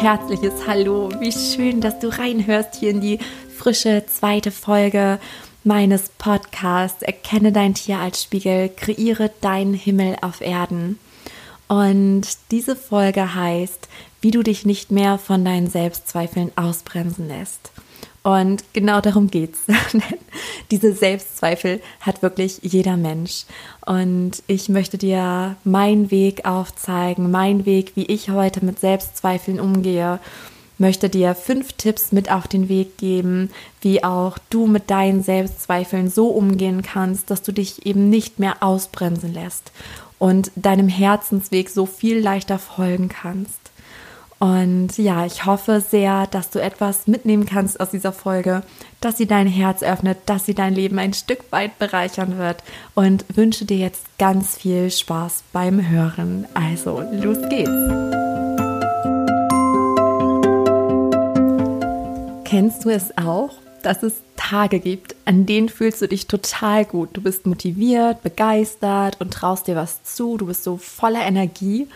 herzliches Hallo. Wie schön, dass du reinhörst hier in die frische zweite Folge meines Podcasts Erkenne dein Tier als Spiegel, kreiere deinen Himmel auf Erden. Und diese Folge heißt, wie du dich nicht mehr von deinen Selbstzweifeln ausbremsen lässt. Und genau darum geht's. Diese Selbstzweifel hat wirklich jeder Mensch. Und ich möchte dir meinen Weg aufzeigen, meinen Weg, wie ich heute mit Selbstzweifeln umgehe. Möchte dir fünf Tipps mit auf den Weg geben, wie auch du mit deinen Selbstzweifeln so umgehen kannst, dass du dich eben nicht mehr ausbremsen lässt und deinem Herzensweg so viel leichter folgen kannst. Und ja, ich hoffe sehr, dass du etwas mitnehmen kannst aus dieser Folge, dass sie dein Herz öffnet, dass sie dein Leben ein Stück weit bereichern wird und wünsche dir jetzt ganz viel Spaß beim Hören. Also, los geht's! Kennst du es auch, dass es Tage gibt, an denen fühlst du dich total gut. Du bist motiviert, begeistert und traust dir was zu, du bist so voller Energie.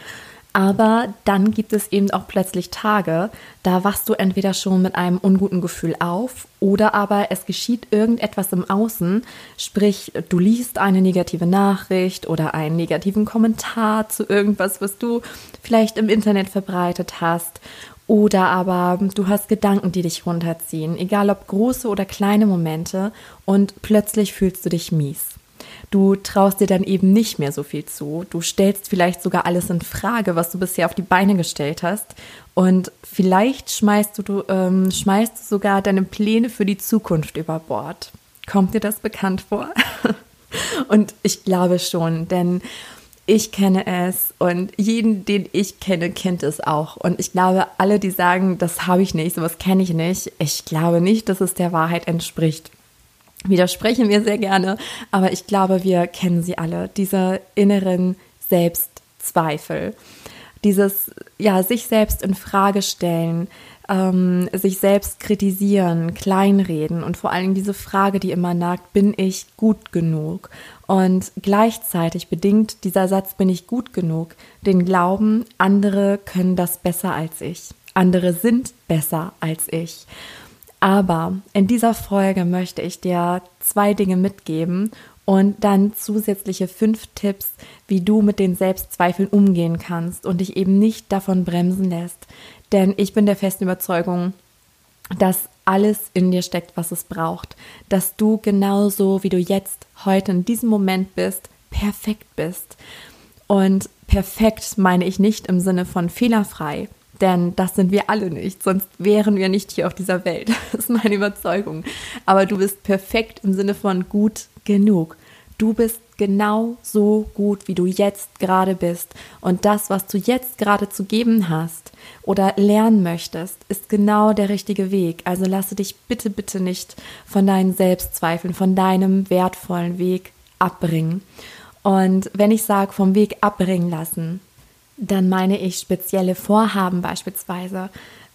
Aber dann gibt es eben auch plötzlich Tage, da wachst du entweder schon mit einem unguten Gefühl auf oder aber es geschieht irgendetwas im Außen, sprich du liest eine negative Nachricht oder einen negativen Kommentar zu irgendwas, was du vielleicht im Internet verbreitet hast oder aber du hast Gedanken, die dich runterziehen, egal ob große oder kleine Momente und plötzlich fühlst du dich mies. Du traust dir dann eben nicht mehr so viel zu. Du stellst vielleicht sogar alles in Frage, was du bisher auf die Beine gestellt hast. Und vielleicht schmeißt du, du ähm, schmeißt sogar deine Pläne für die Zukunft über Bord. Kommt dir das bekannt vor? und ich glaube schon, denn ich kenne es und jeden, den ich kenne, kennt es auch. Und ich glaube, alle, die sagen, das habe ich nicht, sowas kenne ich nicht, ich glaube nicht, dass es der Wahrheit entspricht widersprechen wir sehr gerne, aber ich glaube, wir kennen sie alle, diese inneren Selbstzweifel, dieses ja sich selbst in Frage stellen, ähm, sich selbst kritisieren, kleinreden und vor allem diese Frage, die immer nagt, bin ich gut genug? Und gleichzeitig bedingt dieser Satz, bin ich gut genug, den Glauben, andere können das besser als ich, andere sind besser als ich. Aber in dieser Folge möchte ich dir zwei Dinge mitgeben und dann zusätzliche fünf Tipps, wie du mit den Selbstzweifeln umgehen kannst und dich eben nicht davon bremsen lässt. Denn ich bin der festen Überzeugung, dass alles in dir steckt, was es braucht. Dass du genauso, wie du jetzt heute in diesem Moment bist, perfekt bist. Und perfekt meine ich nicht im Sinne von fehlerfrei, denn das sind wir alle nicht, sonst wären wir nicht hier auf dieser Welt. Das ist meine Überzeugung. Aber du bist perfekt im Sinne von gut genug. Du bist genau so gut, wie du jetzt gerade bist. Und das, was du jetzt gerade zu geben hast oder lernen möchtest, ist genau der richtige Weg. Also lasse dich bitte, bitte nicht von deinen Selbstzweifeln, von deinem wertvollen Weg abbringen. Und wenn ich sage, vom Weg abbringen lassen, dann meine ich spezielle Vorhaben beispielsweise.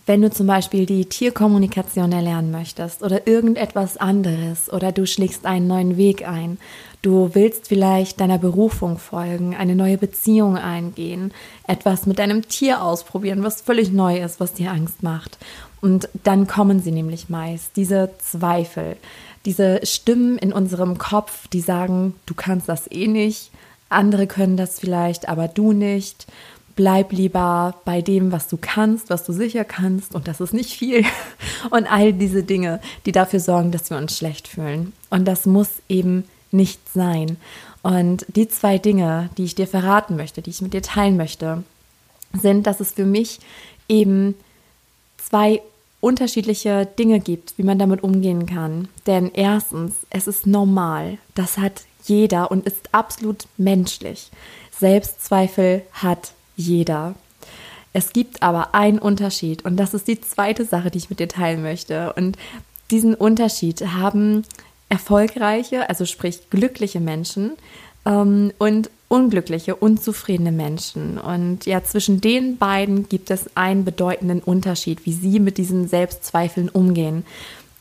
Wenn du zum Beispiel die Tierkommunikation erlernen möchtest oder irgendetwas anderes oder du schlägst einen neuen Weg ein, du willst vielleicht deiner Berufung folgen, eine neue Beziehung eingehen, etwas mit deinem Tier ausprobieren, was völlig neu ist, was dir Angst macht. Und dann kommen sie nämlich meist, diese Zweifel, diese Stimmen in unserem Kopf, die sagen, du kannst das eh nicht, andere können das vielleicht, aber du nicht bleib lieber bei dem, was du kannst, was du sicher kannst und das ist nicht viel und all diese Dinge, die dafür sorgen, dass wir uns schlecht fühlen. Und das muss eben nicht sein. Und die zwei Dinge, die ich dir verraten möchte, die ich mit dir teilen möchte, sind, dass es für mich eben zwei unterschiedliche Dinge gibt, wie man damit umgehen kann. Denn erstens, es ist normal, das hat jeder und ist absolut menschlich. Selbstzweifel hat jeder. Es gibt aber einen Unterschied und das ist die zweite Sache, die ich mit dir teilen möchte. Und diesen Unterschied haben erfolgreiche, also sprich glückliche Menschen ähm, und unglückliche, unzufriedene Menschen. Und ja, zwischen den beiden gibt es einen bedeutenden Unterschied, wie sie mit diesen Selbstzweifeln umgehen.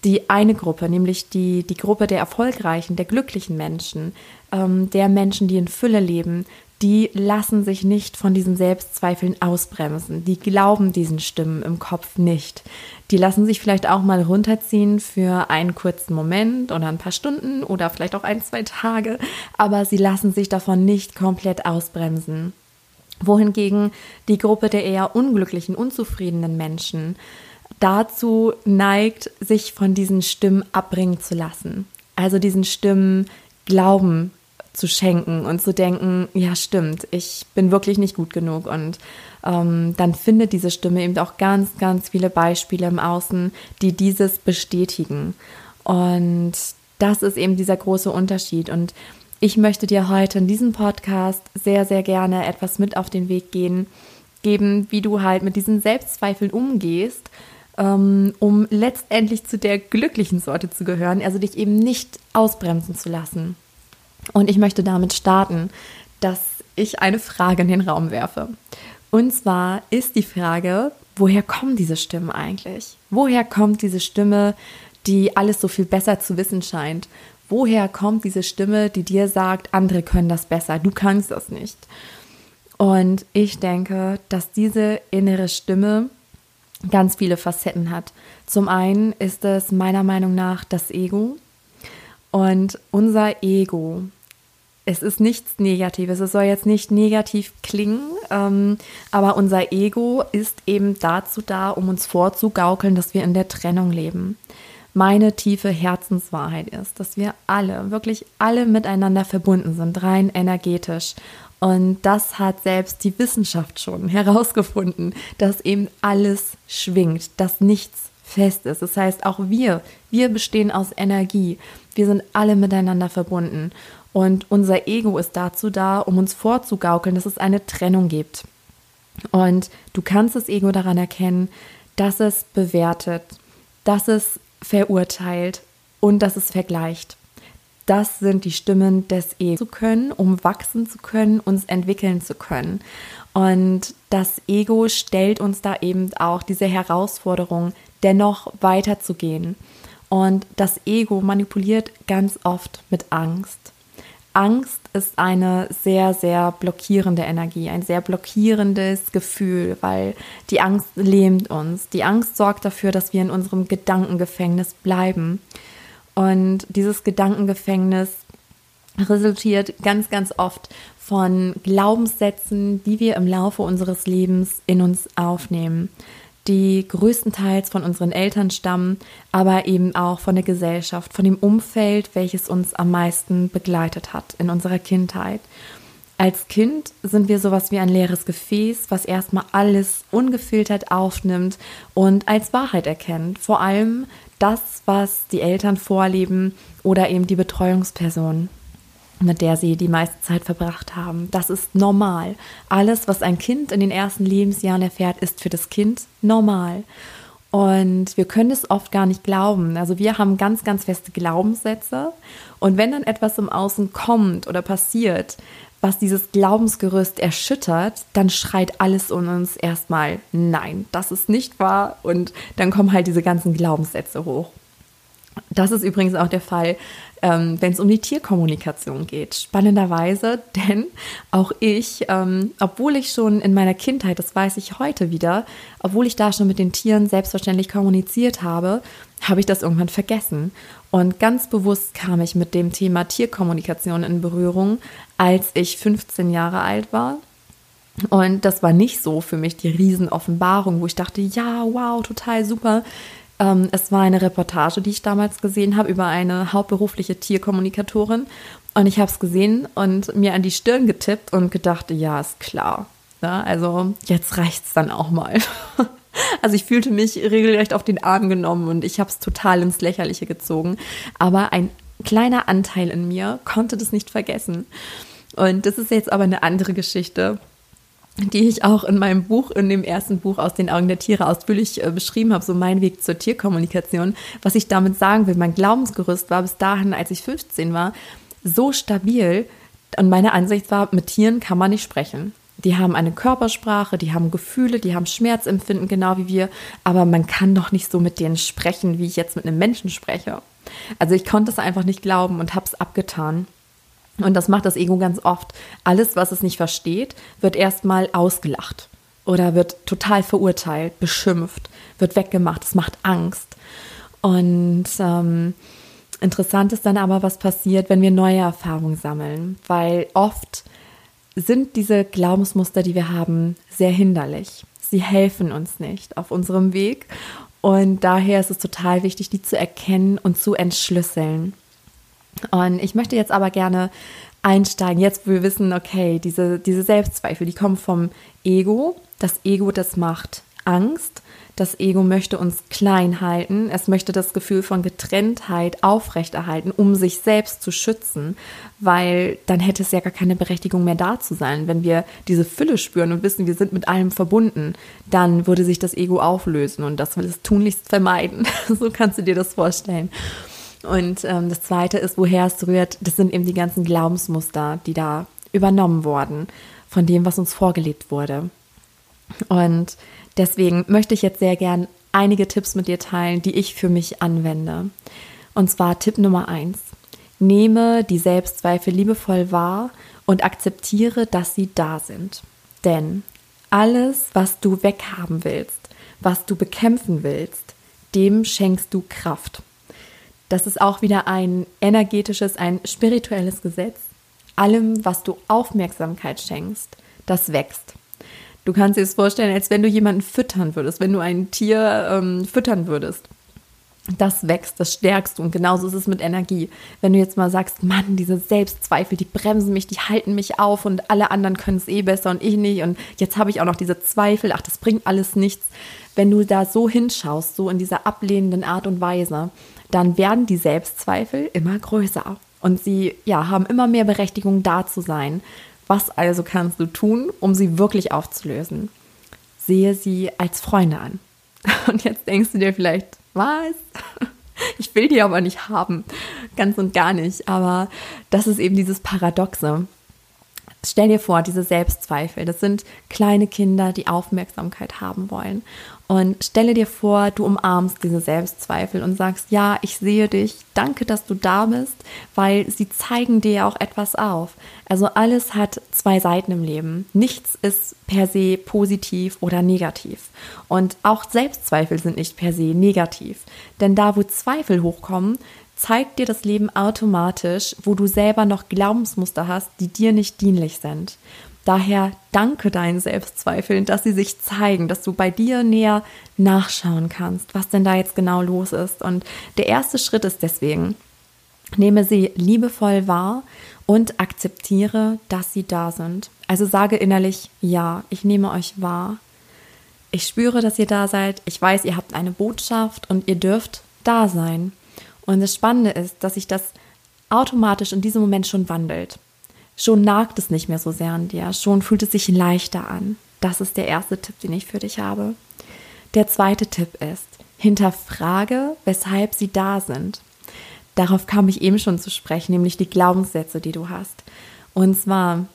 Die eine Gruppe, nämlich die, die Gruppe der erfolgreichen, der glücklichen Menschen, ähm, der Menschen, die in Fülle leben, die lassen sich nicht von diesen Selbstzweifeln ausbremsen. Die glauben diesen Stimmen im Kopf nicht. Die lassen sich vielleicht auch mal runterziehen für einen kurzen Moment oder ein paar Stunden oder vielleicht auch ein, zwei Tage, aber sie lassen sich davon nicht komplett ausbremsen. Wohingegen die Gruppe der eher unglücklichen, unzufriedenen Menschen dazu neigt, sich von diesen Stimmen abbringen zu lassen. Also diesen Stimmen Glauben zu schenken und zu denken, ja stimmt, ich bin wirklich nicht gut genug. Und ähm, dann findet diese Stimme eben auch ganz, ganz viele Beispiele im Außen, die dieses bestätigen. Und das ist eben dieser große Unterschied. Und ich möchte dir heute in diesem Podcast sehr, sehr gerne etwas mit auf den Weg gehen, geben, wie du halt mit diesen Selbstzweifeln umgehst, ähm, um letztendlich zu der glücklichen Sorte zu gehören, also dich eben nicht ausbremsen zu lassen. Und ich möchte damit starten, dass ich eine Frage in den Raum werfe. Und zwar ist die Frage, woher kommen diese Stimmen eigentlich? Woher kommt diese Stimme, die alles so viel besser zu wissen scheint? Woher kommt diese Stimme, die dir sagt, andere können das besser, du kannst das nicht? Und ich denke, dass diese innere Stimme ganz viele Facetten hat. Zum einen ist es meiner Meinung nach das Ego. Und unser Ego es ist nichts Negatives. Es soll jetzt nicht negativ klingen, ähm, aber unser Ego ist eben dazu da, um uns vorzugaukeln, dass wir in der Trennung leben. Meine tiefe Herzenswahrheit ist, dass wir alle, wirklich alle miteinander verbunden sind, rein energetisch. Und das hat selbst die Wissenschaft schon herausgefunden, dass eben alles schwingt, dass nichts fest ist. Das heißt, auch wir, wir bestehen aus Energie. Wir sind alle miteinander verbunden. Und unser Ego ist dazu da, um uns vorzugaukeln, dass es eine Trennung gibt. Und du kannst das Ego daran erkennen, dass es bewertet, dass es verurteilt und dass es vergleicht. Das sind die Stimmen des Egos zu können, um wachsen zu können, uns entwickeln zu können. Und das Ego stellt uns da eben auch diese Herausforderung, dennoch weiterzugehen. Und das Ego manipuliert ganz oft mit Angst. Angst ist eine sehr, sehr blockierende Energie, ein sehr blockierendes Gefühl, weil die Angst lähmt uns. Die Angst sorgt dafür, dass wir in unserem Gedankengefängnis bleiben. Und dieses Gedankengefängnis resultiert ganz, ganz oft von Glaubenssätzen, die wir im Laufe unseres Lebens in uns aufnehmen die größtenteils von unseren Eltern stammen, aber eben auch von der Gesellschaft, von dem Umfeld, welches uns am meisten begleitet hat in unserer Kindheit. Als Kind sind wir sowas wie ein leeres Gefäß, was erstmal alles ungefiltert aufnimmt und als Wahrheit erkennt. Vor allem das, was die Eltern vorleben oder eben die Betreuungsperson mit der sie die meiste Zeit verbracht haben. Das ist normal. Alles, was ein Kind in den ersten Lebensjahren erfährt, ist für das Kind normal. Und wir können es oft gar nicht glauben. Also wir haben ganz, ganz feste Glaubenssätze. Und wenn dann etwas im Außen kommt oder passiert, was dieses Glaubensgerüst erschüttert, dann schreit alles in uns erstmal, nein, das ist nicht wahr. Und dann kommen halt diese ganzen Glaubenssätze hoch. Das ist übrigens auch der Fall, ähm, wenn es um die Tierkommunikation geht. Spannenderweise, denn auch ich, ähm, obwohl ich schon in meiner Kindheit, das weiß ich heute wieder, obwohl ich da schon mit den Tieren selbstverständlich kommuniziert habe, habe ich das irgendwann vergessen. Und ganz bewusst kam ich mit dem Thema Tierkommunikation in Berührung, als ich 15 Jahre alt war. Und das war nicht so für mich die Riesenoffenbarung, wo ich dachte, ja, wow, total super. Ähm, es war eine Reportage, die ich damals gesehen habe über eine hauptberufliche Tierkommunikatorin. Und ich habe es gesehen und mir an die Stirn getippt und gedacht, ja, ist klar. Ja, also jetzt reicht es dann auch mal. Also ich fühlte mich regelrecht auf den Arm genommen und ich habe es total ins Lächerliche gezogen. Aber ein kleiner Anteil in mir konnte das nicht vergessen. Und das ist jetzt aber eine andere Geschichte die ich auch in meinem Buch, in dem ersten Buch aus den Augen der Tiere ausführlich äh, beschrieben habe, so mein Weg zur Tierkommunikation. Was ich damit sagen will, mein Glaubensgerüst war bis dahin, als ich 15 war, so stabil und meine Ansicht war, mit Tieren kann man nicht sprechen. Die haben eine Körpersprache, die haben Gefühle, die haben Schmerzempfinden, genau wie wir, aber man kann doch nicht so mit denen sprechen, wie ich jetzt mit einem Menschen spreche. Also ich konnte es einfach nicht glauben und habe es abgetan. Und das macht das Ego ganz oft. Alles, was es nicht versteht, wird erstmal ausgelacht oder wird total verurteilt, beschimpft, wird weggemacht. Es macht Angst. Und ähm, interessant ist dann aber, was passiert, wenn wir neue Erfahrungen sammeln, weil oft sind diese Glaubensmuster, die wir haben, sehr hinderlich. Sie helfen uns nicht auf unserem Weg. Und daher ist es total wichtig, die zu erkennen und zu entschlüsseln. Und ich möchte jetzt aber gerne einsteigen, jetzt wo wir wissen, okay, diese, diese Selbstzweifel, die kommen vom Ego. Das Ego, das macht Angst. Das Ego möchte uns klein halten. Es möchte das Gefühl von Getrenntheit aufrechterhalten, um sich selbst zu schützen, weil dann hätte es ja gar keine Berechtigung mehr da zu sein. Wenn wir diese Fülle spüren und wissen, wir sind mit allem verbunden, dann würde sich das Ego auflösen und das will es tunlichst vermeiden. so kannst du dir das vorstellen. Und ähm, das Zweite ist, woher es rührt, das sind eben die ganzen Glaubensmuster, die da übernommen wurden von dem, was uns vorgelebt wurde. Und deswegen möchte ich jetzt sehr gern einige Tipps mit dir teilen, die ich für mich anwende. Und zwar Tipp Nummer eins: Nehme die Selbstzweifel liebevoll wahr und akzeptiere, dass sie da sind. Denn alles, was du weghaben willst, was du bekämpfen willst, dem schenkst du Kraft. Das ist auch wieder ein energetisches, ein spirituelles Gesetz. Allem, was du Aufmerksamkeit schenkst, das wächst. Du kannst dir es vorstellen, als wenn du jemanden füttern würdest, wenn du ein Tier ähm, füttern würdest. Das wächst, das stärkst du. Und genauso ist es mit Energie. Wenn du jetzt mal sagst, Mann, diese Selbstzweifel, die bremsen mich, die halten mich auf und alle anderen können es eh besser und ich nicht. Und jetzt habe ich auch noch diese Zweifel, ach, das bringt alles nichts. Wenn du da so hinschaust, so in dieser ablehnenden Art und Weise, dann werden die Selbstzweifel immer größer und sie ja, haben immer mehr Berechtigung da zu sein. Was also kannst du tun, um sie wirklich aufzulösen? Sehe sie als Freunde an. Und jetzt denkst du dir vielleicht, was? Ich will die aber nicht haben. Ganz und gar nicht. Aber das ist eben dieses Paradoxe. Stell dir vor, diese Selbstzweifel, das sind kleine Kinder, die Aufmerksamkeit haben wollen. Und stelle dir vor, du umarmst diese Selbstzweifel und sagst, ja, ich sehe dich, danke, dass du da bist, weil sie zeigen dir auch etwas auf. Also alles hat zwei Seiten im Leben. Nichts ist per se positiv oder negativ. Und auch Selbstzweifel sind nicht per se negativ. Denn da, wo Zweifel hochkommen, zeigt dir das Leben automatisch, wo du selber noch Glaubensmuster hast, die dir nicht dienlich sind. Daher danke deinen Selbstzweifeln, dass sie sich zeigen, dass du bei dir näher nachschauen kannst, was denn da jetzt genau los ist. Und der erste Schritt ist deswegen, nehme sie liebevoll wahr und akzeptiere, dass sie da sind. Also sage innerlich, ja, ich nehme euch wahr. Ich spüre, dass ihr da seid. Ich weiß, ihr habt eine Botschaft und ihr dürft da sein. Und das Spannende ist, dass sich das automatisch in diesem Moment schon wandelt. Schon nagt es nicht mehr so sehr an dir, schon fühlt es sich leichter an. Das ist der erste Tipp, den ich für dich habe. Der zweite Tipp ist, hinterfrage, weshalb sie da sind. Darauf kam ich eben schon zu sprechen, nämlich die Glaubenssätze, die du hast. Und zwar,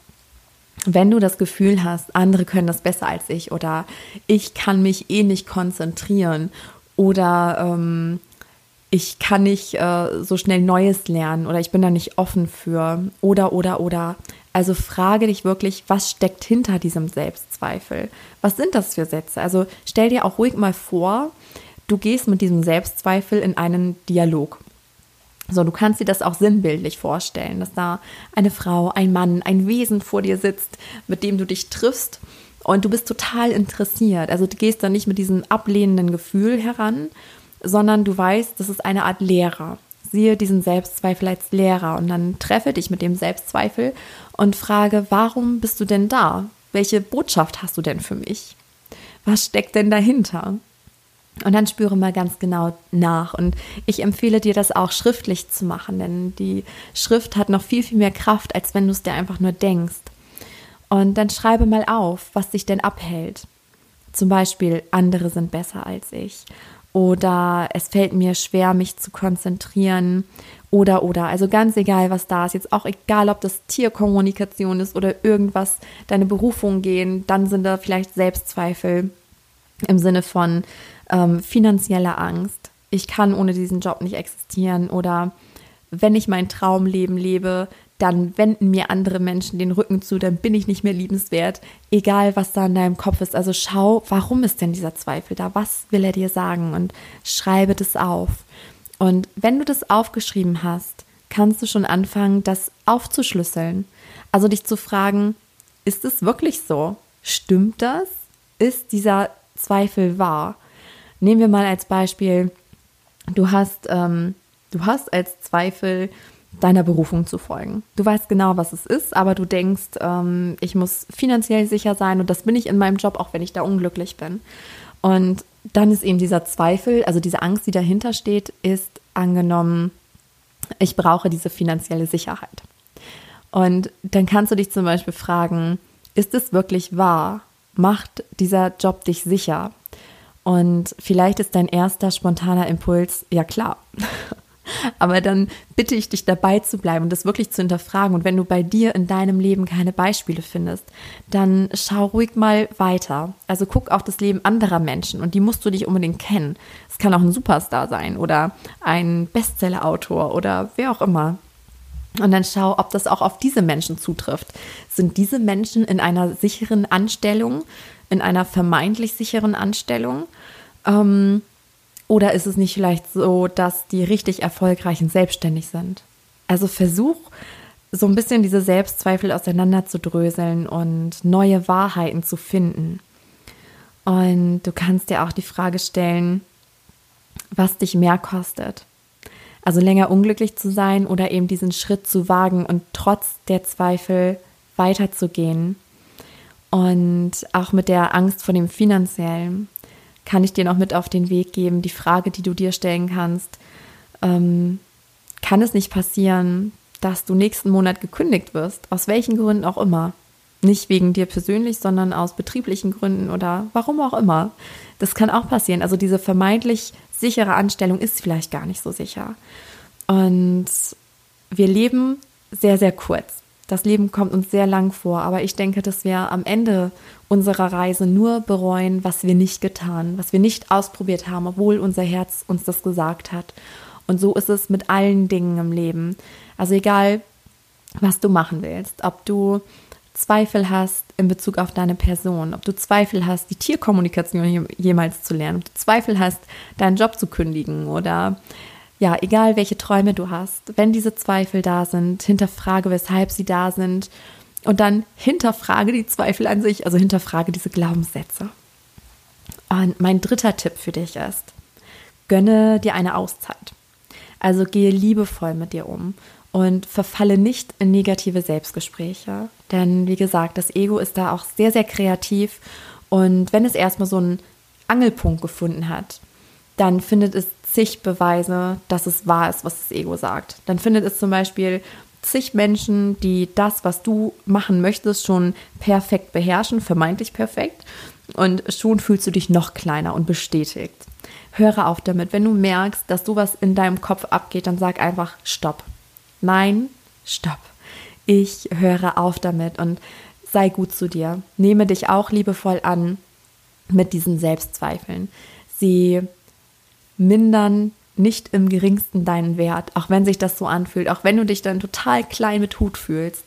wenn du das Gefühl hast, andere können das besser als ich oder ich kann mich eh nicht konzentrieren oder ähm, ich kann nicht äh, so schnell Neues lernen oder ich bin da nicht offen für oder oder oder. Also frage dich wirklich, was steckt hinter diesem Selbstzweifel? Was sind das für Sätze? Also stell dir auch ruhig mal vor, du gehst mit diesem Selbstzweifel in einen Dialog. So, du kannst dir das auch sinnbildlich vorstellen, dass da eine Frau, ein Mann, ein Wesen vor dir sitzt, mit dem du dich triffst und du bist total interessiert. Also du gehst da nicht mit diesem ablehnenden Gefühl heran sondern du weißt, das ist eine Art Lehrer. Siehe diesen Selbstzweifel als Lehrer und dann treffe dich mit dem Selbstzweifel und frage, warum bist du denn da? Welche Botschaft hast du denn für mich? Was steckt denn dahinter? Und dann spüre mal ganz genau nach. Und ich empfehle dir das auch schriftlich zu machen, denn die Schrift hat noch viel, viel mehr Kraft, als wenn du es dir einfach nur denkst. Und dann schreibe mal auf, was dich denn abhält. Zum Beispiel, andere sind besser als ich oder es fällt mir schwer, mich zu konzentrieren oder oder. Also ganz egal, was da ist. Jetzt auch egal, ob das Tierkommunikation ist oder irgendwas, deine Berufung gehen, dann sind da vielleicht Selbstzweifel im Sinne von ähm, finanzieller Angst. Ich kann ohne diesen Job nicht existieren oder wenn ich mein Traumleben lebe, dann wenden mir andere Menschen den Rücken zu, dann bin ich nicht mehr liebenswert, egal was da in deinem Kopf ist. Also schau, warum ist denn dieser Zweifel da? Was will er dir sagen? Und schreibe das auf. Und wenn du das aufgeschrieben hast, kannst du schon anfangen, das aufzuschlüsseln. Also dich zu fragen, ist es wirklich so? Stimmt das? Ist dieser Zweifel wahr? Nehmen wir mal als Beispiel, du hast, ähm, du hast als Zweifel, deiner Berufung zu folgen. Du weißt genau, was es ist, aber du denkst, ähm, ich muss finanziell sicher sein und das bin ich in meinem Job, auch wenn ich da unglücklich bin. Und dann ist eben dieser Zweifel, also diese Angst, die dahinter steht, ist angenommen, ich brauche diese finanzielle Sicherheit. Und dann kannst du dich zum Beispiel fragen, ist es wirklich wahr? Macht dieser Job dich sicher? Und vielleicht ist dein erster spontaner Impuls, ja klar. Aber dann bitte ich dich dabei zu bleiben und das wirklich zu hinterfragen. Und wenn du bei dir in deinem Leben keine Beispiele findest, dann schau ruhig mal weiter. Also guck auf das Leben anderer Menschen und die musst du nicht unbedingt kennen. Es kann auch ein Superstar sein oder ein Bestsellerautor oder wer auch immer. Und dann schau, ob das auch auf diese Menschen zutrifft. Sind diese Menschen in einer sicheren Anstellung, in einer vermeintlich sicheren Anstellung? Ähm, oder ist es nicht vielleicht so, dass die richtig erfolgreichen selbstständig sind? Also versuch so ein bisschen diese Selbstzweifel auseinanderzudröseln und neue Wahrheiten zu finden. Und du kannst dir auch die Frage stellen, was dich mehr kostet. Also länger unglücklich zu sein oder eben diesen Schritt zu wagen und trotz der Zweifel weiterzugehen. Und auch mit der Angst vor dem finanziellen kann ich dir noch mit auf den Weg geben. Die Frage, die du dir stellen kannst, ähm, kann es nicht passieren, dass du nächsten Monat gekündigt wirst, aus welchen Gründen auch immer. Nicht wegen dir persönlich, sondern aus betrieblichen Gründen oder warum auch immer. Das kann auch passieren. Also diese vermeintlich sichere Anstellung ist vielleicht gar nicht so sicher. Und wir leben sehr, sehr kurz. Das Leben kommt uns sehr lang vor, aber ich denke, dass wir am Ende unserer Reise nur bereuen, was wir nicht getan, was wir nicht ausprobiert haben, obwohl unser Herz uns das gesagt hat. Und so ist es mit allen Dingen im Leben. Also egal, was du machen willst, ob du Zweifel hast in Bezug auf deine Person, ob du Zweifel hast, die Tierkommunikation jemals zu lernen, ob du Zweifel hast, deinen Job zu kündigen oder ja, egal welche Träume du hast, wenn diese Zweifel da sind, hinterfrage, weshalb sie da sind und dann hinterfrage die Zweifel an sich, also hinterfrage diese Glaubenssätze. Und mein dritter Tipp für dich ist, gönne dir eine Auszeit. Also gehe liebevoll mit dir um und verfalle nicht in negative Selbstgespräche. Denn wie gesagt, das Ego ist da auch sehr, sehr kreativ. Und wenn es erstmal so einen Angelpunkt gefunden hat, dann findet es zig Beweise, dass es wahr ist, was das Ego sagt. Dann findet es zum Beispiel zig Menschen, die das, was du machen möchtest, schon perfekt beherrschen, vermeintlich perfekt. Und schon fühlst du dich noch kleiner und bestätigt. Höre auf damit. Wenn du merkst, dass sowas in deinem Kopf abgeht, dann sag einfach Stopp. Nein, Stopp. Ich höre auf damit und sei gut zu dir. Nehme dich auch liebevoll an mit diesen Selbstzweifeln. Sie mindern nicht im geringsten deinen Wert, auch wenn sich das so anfühlt, auch wenn du dich dann total klein mit Hut fühlst.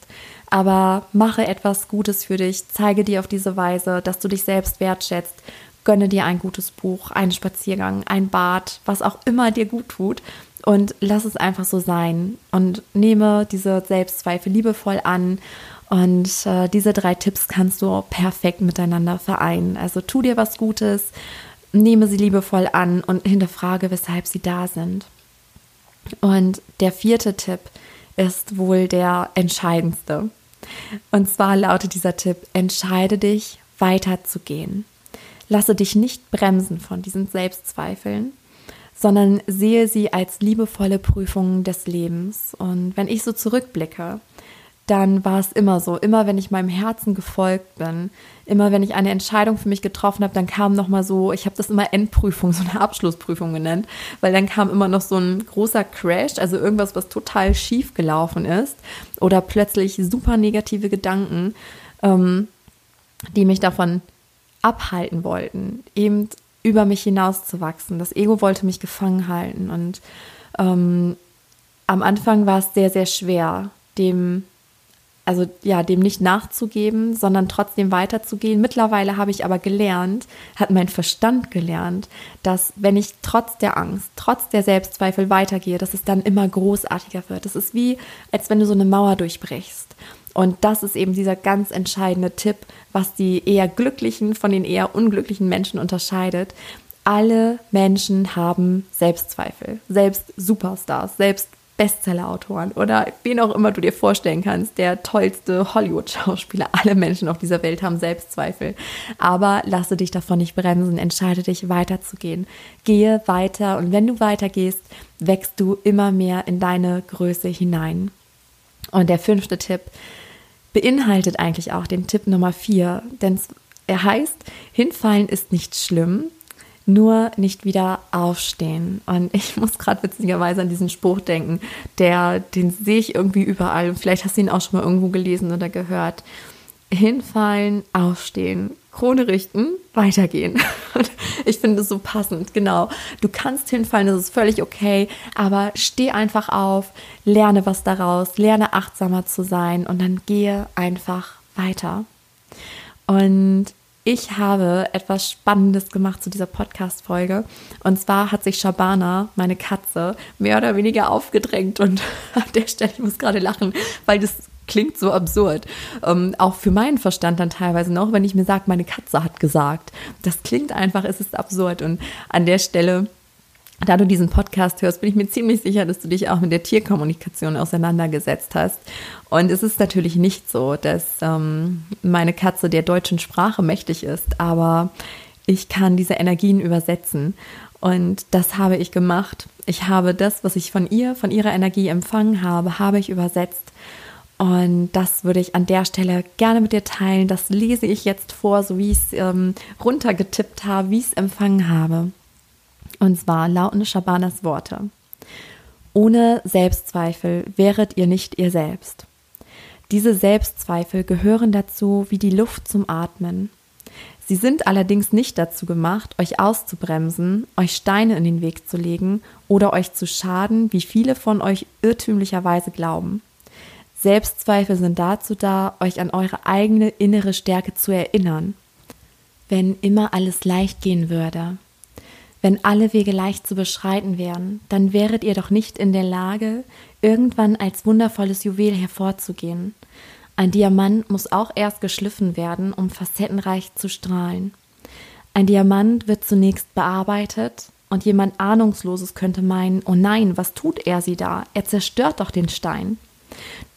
Aber mache etwas Gutes für dich, zeige dir auf diese Weise, dass du dich selbst wertschätzt, gönne dir ein gutes Buch, einen Spaziergang, ein Bad, was auch immer dir gut tut und lass es einfach so sein und nehme diese Selbstzweifel liebevoll an und äh, diese drei Tipps kannst du perfekt miteinander vereinen. Also tu dir was Gutes, nehme sie liebevoll an und hinterfrage, weshalb sie da sind. Und der vierte Tipp ist wohl der entscheidendste. Und zwar lautet dieser Tipp, entscheide dich, weiterzugehen. Lasse dich nicht bremsen von diesen Selbstzweifeln, sondern sehe sie als liebevolle Prüfungen des Lebens. Und wenn ich so zurückblicke, dann war es immer so. Immer wenn ich meinem Herzen gefolgt bin, immer wenn ich eine Entscheidung für mich getroffen habe, dann kam noch mal so, ich habe das immer Endprüfung, so eine Abschlussprüfung genannt, weil dann kam immer noch so ein großer Crash, also irgendwas, was total schief gelaufen ist oder plötzlich super negative Gedanken, ähm, die mich davon abhalten wollten, eben über mich hinauszuwachsen. Das Ego wollte mich gefangen halten und ähm, am Anfang war es sehr, sehr schwer, dem also ja, dem nicht nachzugeben, sondern trotzdem weiterzugehen. Mittlerweile habe ich aber gelernt, hat mein Verstand gelernt, dass wenn ich trotz der Angst, trotz der Selbstzweifel weitergehe, dass es dann immer großartiger wird. Das ist wie, als wenn du so eine Mauer durchbrichst. Und das ist eben dieser ganz entscheidende Tipp, was die eher glücklichen von den eher unglücklichen Menschen unterscheidet. Alle Menschen haben Selbstzweifel, selbst Superstars, selbst Bestseller-Autoren oder wen auch immer du dir vorstellen kannst, der tollste Hollywood-Schauspieler. Alle Menschen auf dieser Welt haben Selbstzweifel. Aber lasse dich davon nicht bremsen, entscheide dich weiterzugehen. Gehe weiter und wenn du weitergehst, wächst du immer mehr in deine Größe hinein. Und der fünfte Tipp beinhaltet eigentlich auch den Tipp Nummer vier, denn er heißt, hinfallen ist nicht schlimm, nur nicht wieder aufstehen. Und ich muss gerade witzigerweise an diesen Spruch denken, der, den sehe ich irgendwie überall. Vielleicht hast du ihn auch schon mal irgendwo gelesen oder gehört. Hinfallen, aufstehen, Krone richten, weitergehen. Ich finde es so passend, genau. Du kannst hinfallen, das ist völlig okay, aber steh einfach auf, lerne was daraus, lerne achtsamer zu sein und dann gehe einfach weiter. Und ich habe etwas Spannendes gemacht zu dieser Podcast-Folge. Und zwar hat sich Shabana, meine Katze, mehr oder weniger aufgedrängt. Und an der Stelle, ich muss gerade lachen, weil das klingt so absurd. Ähm, auch für meinen Verstand dann teilweise noch, wenn ich mir sage, meine Katze hat gesagt. Das klingt einfach, es ist absurd. Und an der Stelle da du diesen Podcast hörst, bin ich mir ziemlich sicher, dass du dich auch mit der Tierkommunikation auseinandergesetzt hast. Und es ist natürlich nicht so, dass ähm, meine Katze der deutschen Sprache mächtig ist, aber ich kann diese Energien übersetzen. Und das habe ich gemacht. Ich habe das, was ich von ihr, von ihrer Energie empfangen habe, habe ich übersetzt. Und das würde ich an der Stelle gerne mit dir teilen. Das lese ich jetzt vor, so wie ich es ähm, runtergetippt habe, wie ich es empfangen habe. Und zwar lauten Schabanas Worte. Ohne Selbstzweifel wäret ihr nicht ihr selbst. Diese Selbstzweifel gehören dazu wie die Luft zum Atmen. Sie sind allerdings nicht dazu gemacht, euch auszubremsen, euch Steine in den Weg zu legen oder euch zu schaden, wie viele von euch irrtümlicherweise glauben. Selbstzweifel sind dazu da, euch an eure eigene innere Stärke zu erinnern. Wenn immer alles leicht gehen würde, wenn alle Wege leicht zu beschreiten wären, dann wäret ihr doch nicht in der Lage, irgendwann als wundervolles Juwel hervorzugehen. Ein Diamant muss auch erst geschliffen werden, um facettenreich zu strahlen. Ein Diamant wird zunächst bearbeitet, und jemand Ahnungsloses könnte meinen, oh nein, was tut er sie da? Er zerstört doch den Stein.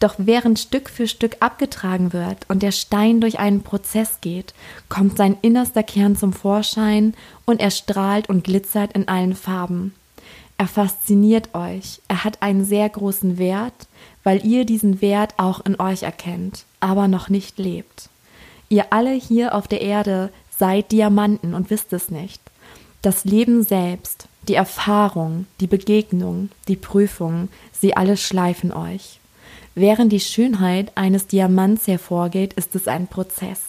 Doch während Stück für Stück abgetragen wird und der Stein durch einen Prozess geht, kommt sein innerster Kern zum Vorschein und er strahlt und glitzert in allen Farben. Er fasziniert euch, er hat einen sehr großen Wert, weil ihr diesen Wert auch in euch erkennt, aber noch nicht lebt. Ihr alle hier auf der Erde seid Diamanten und wisst es nicht. Das Leben selbst, die Erfahrung, die Begegnung, die Prüfung, sie alle schleifen euch. Während die Schönheit eines Diamants hervorgeht, ist es ein Prozess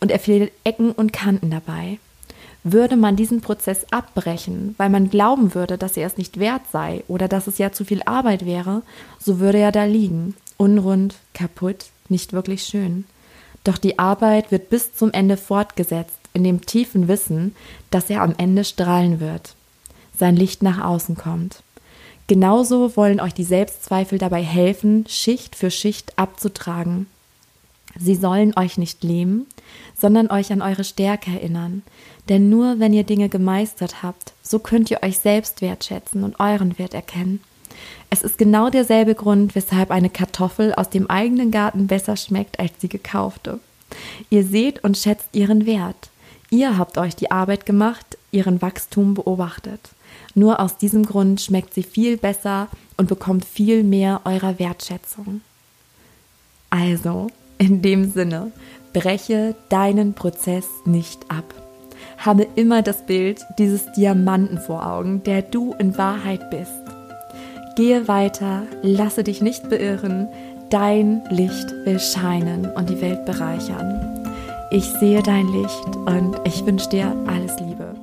und er fehlt Ecken und Kanten dabei. Würde man diesen Prozess abbrechen, weil man glauben würde, dass er es nicht wert sei oder dass es ja zu viel Arbeit wäre, so würde er da liegen, unrund, kaputt, nicht wirklich schön. Doch die Arbeit wird bis zum Ende fortgesetzt, in dem tiefen Wissen, dass er am Ende strahlen wird, sein Licht nach außen kommt. Genauso wollen euch die Selbstzweifel dabei helfen, Schicht für Schicht abzutragen. Sie sollen euch nicht lähmen, sondern euch an eure Stärke erinnern. Denn nur wenn ihr Dinge gemeistert habt, so könnt ihr euch selbst wertschätzen und euren Wert erkennen. Es ist genau derselbe Grund, weshalb eine Kartoffel aus dem eigenen Garten besser schmeckt als die gekaufte. Ihr seht und schätzt ihren Wert. Ihr habt euch die Arbeit gemacht, ihren Wachstum beobachtet. Nur aus diesem Grund schmeckt sie viel besser und bekommt viel mehr eurer Wertschätzung. Also, in dem Sinne, breche deinen Prozess nicht ab. Habe immer das Bild dieses Diamanten vor Augen, der du in Wahrheit bist. Gehe weiter, lasse dich nicht beirren, dein Licht will scheinen und die Welt bereichern. Ich sehe dein Licht und ich wünsche dir alles Liebe.